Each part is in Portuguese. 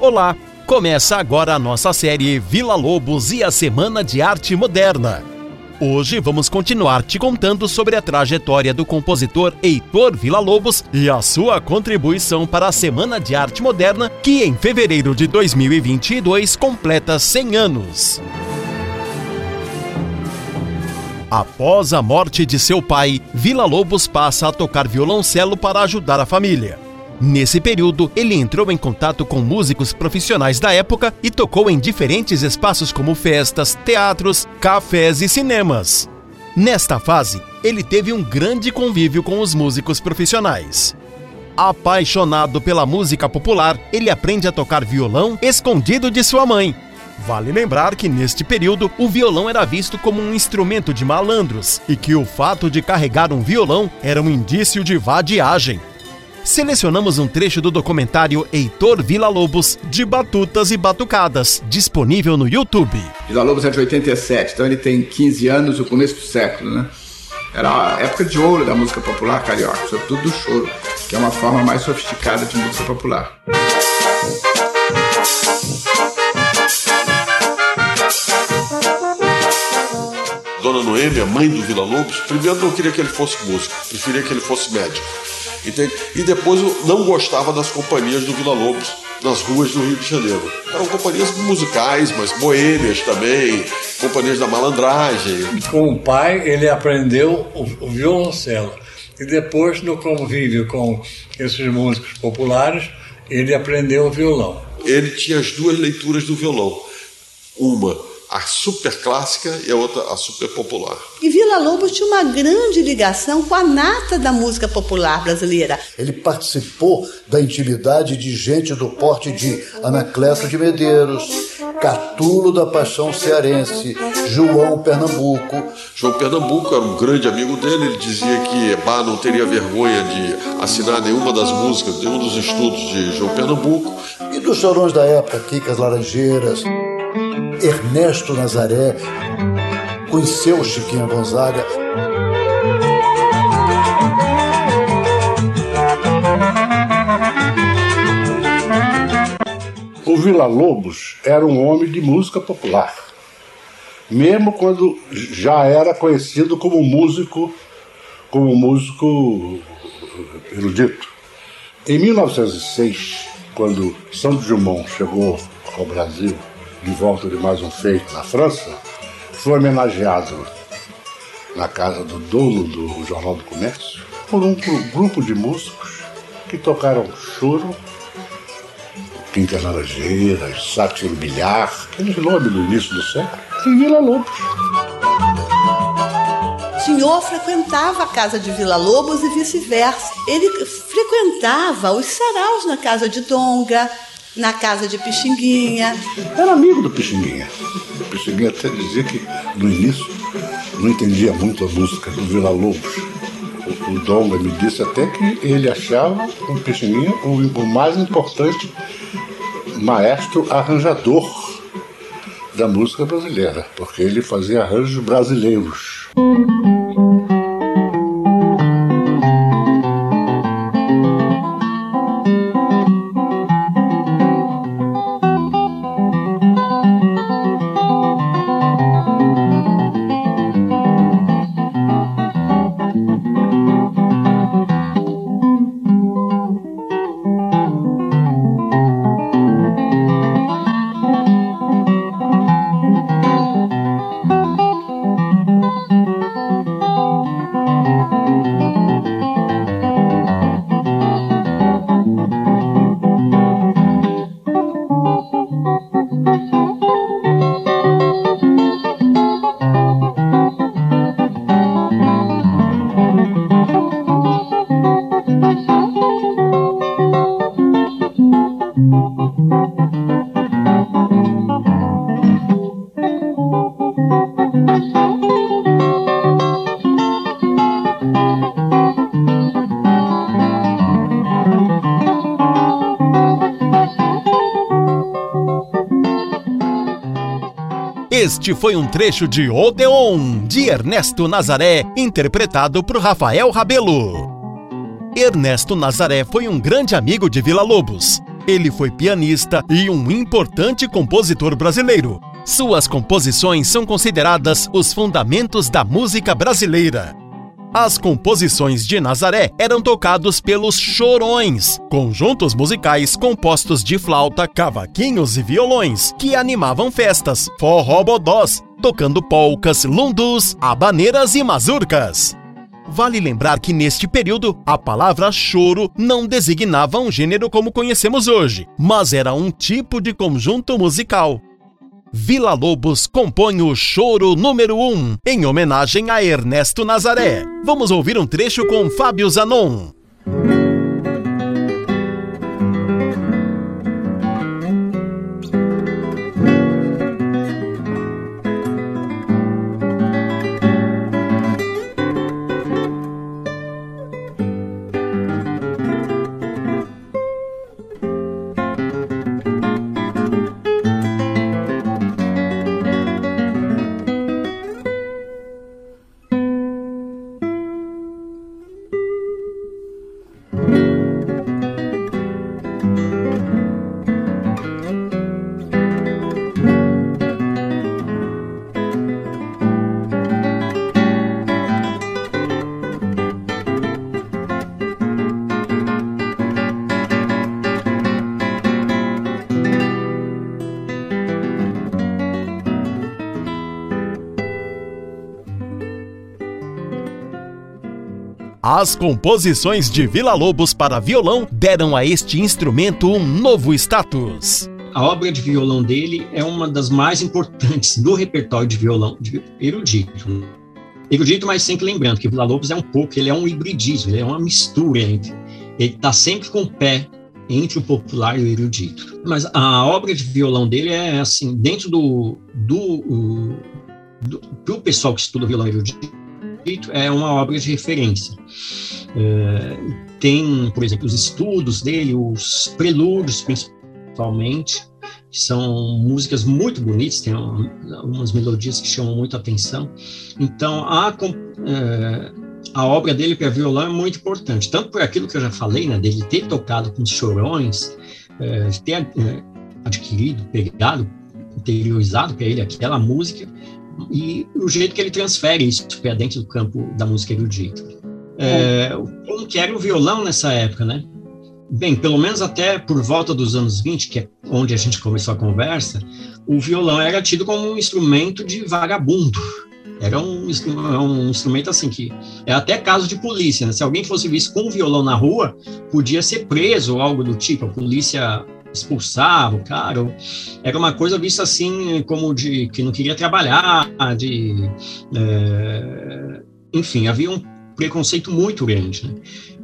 Olá, começa agora a nossa série Vila Lobos e a Semana de Arte Moderna. Hoje vamos continuar te contando sobre a trajetória do compositor Heitor Villa-Lobos e a sua contribuição para a Semana de Arte Moderna, que em fevereiro de 2022 completa 100 anos. Após a morte de seu pai, Villa-Lobos passa a tocar violoncelo para ajudar a família. Nesse período, ele entrou em contato com músicos profissionais da época e tocou em diferentes espaços como festas, teatros, cafés e cinemas. Nesta fase, ele teve um grande convívio com os músicos profissionais. Apaixonado pela música popular, ele aprende a tocar violão escondido de sua mãe. Vale lembrar que neste período o violão era visto como um instrumento de malandros e que o fato de carregar um violão era um indício de vadiagem selecionamos um trecho do documentário Heitor Villa-Lobos de Batutas e Batucadas, disponível no YouTube. Villa-Lobos é de 87, então ele tem 15 anos, o começo do século, né? Era a época de ouro da música popular carioca, sobretudo do choro, que é uma forma mais sofisticada de música popular. Dona Noêmia, mãe do Vila Lobos, primeiro não queria que ele fosse músico, preferia que ele fosse médico. Entende? E depois não gostava das companhias do Vila Lobos nas ruas do Rio de Janeiro. Eram companhias musicais, mas boêmias também, companhias da malandragem. Com o pai, ele aprendeu o, violoncelo. E depois, no convívio com esses músicos populares, ele aprendeu o violão. Ele tinha as duas leituras do violão. Uma a super clássica e a outra a super popular. E Vila Lobos tinha uma grande ligação com a nata da música popular brasileira. Ele participou da intimidade de gente do porte de Anacleto de Medeiros, Catulo da Paixão Cearense, João Pernambuco. João Pernambuco era um grande amigo dele, ele dizia que Bá não teria vergonha de assinar nenhuma das músicas, nenhum dos estudos de João Pernambuco. E dos chorões da época, Quicas Laranjeiras, Ernesto Nazaré, conheceu Chiquinha Gonzaga. O Vila Lobos era um homem de música popular, mesmo quando já era conhecido como músico, como músico erudito. Em 1906, quando Santos Dumont chegou ao Brasil de volta de mais um feito na França, foi homenageado na casa do dono do Jornal do Comércio por um grupo de músicos que tocaram choro, Quinta Laranjeiras, Sátiro Bilhar, aquele nome do início do século, em Vila Lobos. O senhor frequentava a casa de Vila Lobos e vice-versa. Ele frequentava os saraus na casa de Donga, na casa de Pixinguinha. Era amigo do Pixinguinha. O Pixinguinha até dizia que no início não entendia muito a música do Vila Lobos. O, o Donga me disse até que ele achava o Pixinguinha o, o mais importante maestro arranjador da música brasileira, porque ele fazia arranjos brasileiros. Este foi um trecho de Odeon, de Ernesto Nazaré, interpretado por Rafael Rabelo. Ernesto Nazaré foi um grande amigo de Vila Lobos. Ele foi pianista e um importante compositor brasileiro. Suas composições são consideradas os fundamentos da música brasileira. As composições de Nazaré eram tocados pelos chorões, conjuntos musicais compostos de flauta, cavaquinhos e violões, que animavam festas, forrobodós, tocando polcas, lundus, habaneiras e mazurcas. Vale lembrar que neste período a palavra choro não designava um gênero como conhecemos hoje, mas era um tipo de conjunto musical. Vila Lobos compõe o Choro número 1, em homenagem a Ernesto Nazaré. Vamos ouvir um trecho com Fábio Zanon. As composições de Vila Lobos para violão deram a este instrumento um novo status. A obra de violão dele é uma das mais importantes do repertório de violão de erudito. Erudito, mas sempre lembrando que Vila Lobos é um pouco, ele é um hibridismo, ele é uma mistura entre. Ele está sempre com o pé entre o popular e o erudito. Mas a obra de violão dele é assim, dentro do, do, do, do pessoal que estuda violão erudito, é uma obra de referência. É, tem, por exemplo, os estudos dele, os prelúdios, principalmente, que são músicas muito bonitas, tem algumas melodias que chamam muito a atenção. Então, a, é, a obra dele para violão é muito importante, tanto por aquilo que eu já falei, né, dele ter tocado com os chorões, é, ter é, adquirido, pegado, interiorizado para ele aquela música, e o jeito que ele transfere isso para dentro do campo da música erudita. É, como que era o violão nessa época, né? Bem, pelo menos até por volta dos anos 20, que é onde a gente começou a conversa, o violão era tido como um instrumento de vagabundo. Era um, um instrumento assim que é até caso de polícia, né? Se alguém fosse visto com um violão na rua, podia ser preso ou algo do tipo. A polícia expulsava o cara. Era uma coisa vista assim como de que não queria trabalhar, de é, enfim, havia um preconceito muito grande. Né?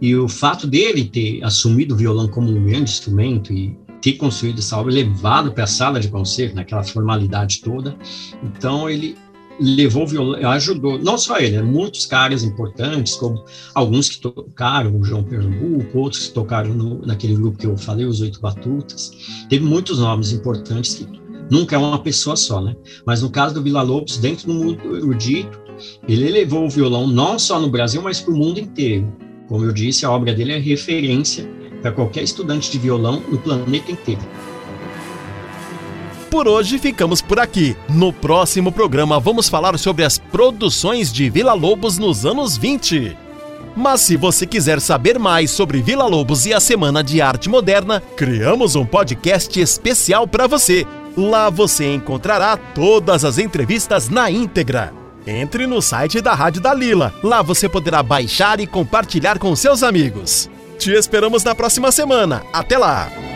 E o fato dele ter assumido o violão como um grande instrumento e ter construído essa obra, levado para a sala de concerto, naquela formalidade toda, então ele levou violão, ajudou, não só ele, né, muitos caras importantes, como alguns que tocaram, o João Pernambuco, outros que tocaram no, naquele grupo que eu falei, os Oito Batutas, teve muitos nomes importantes que nunca é uma pessoa só, né? Mas no caso do Vila Lobos, dentro do mundo erudito, ele levou o violão não só no Brasil, mas para o mundo inteiro. Como eu disse, a obra dele é referência para qualquer estudante de violão no planeta inteiro. Por hoje ficamos por aqui. No próximo programa vamos falar sobre as produções de Vila Lobos nos anos 20. Mas se você quiser saber mais sobre Vila Lobos e a Semana de Arte Moderna, criamos um podcast especial para você. Lá você encontrará todas as entrevistas na íntegra. Entre no site da Rádio da Lila. Lá você poderá baixar e compartilhar com seus amigos. Te esperamos na próxima semana. Até lá!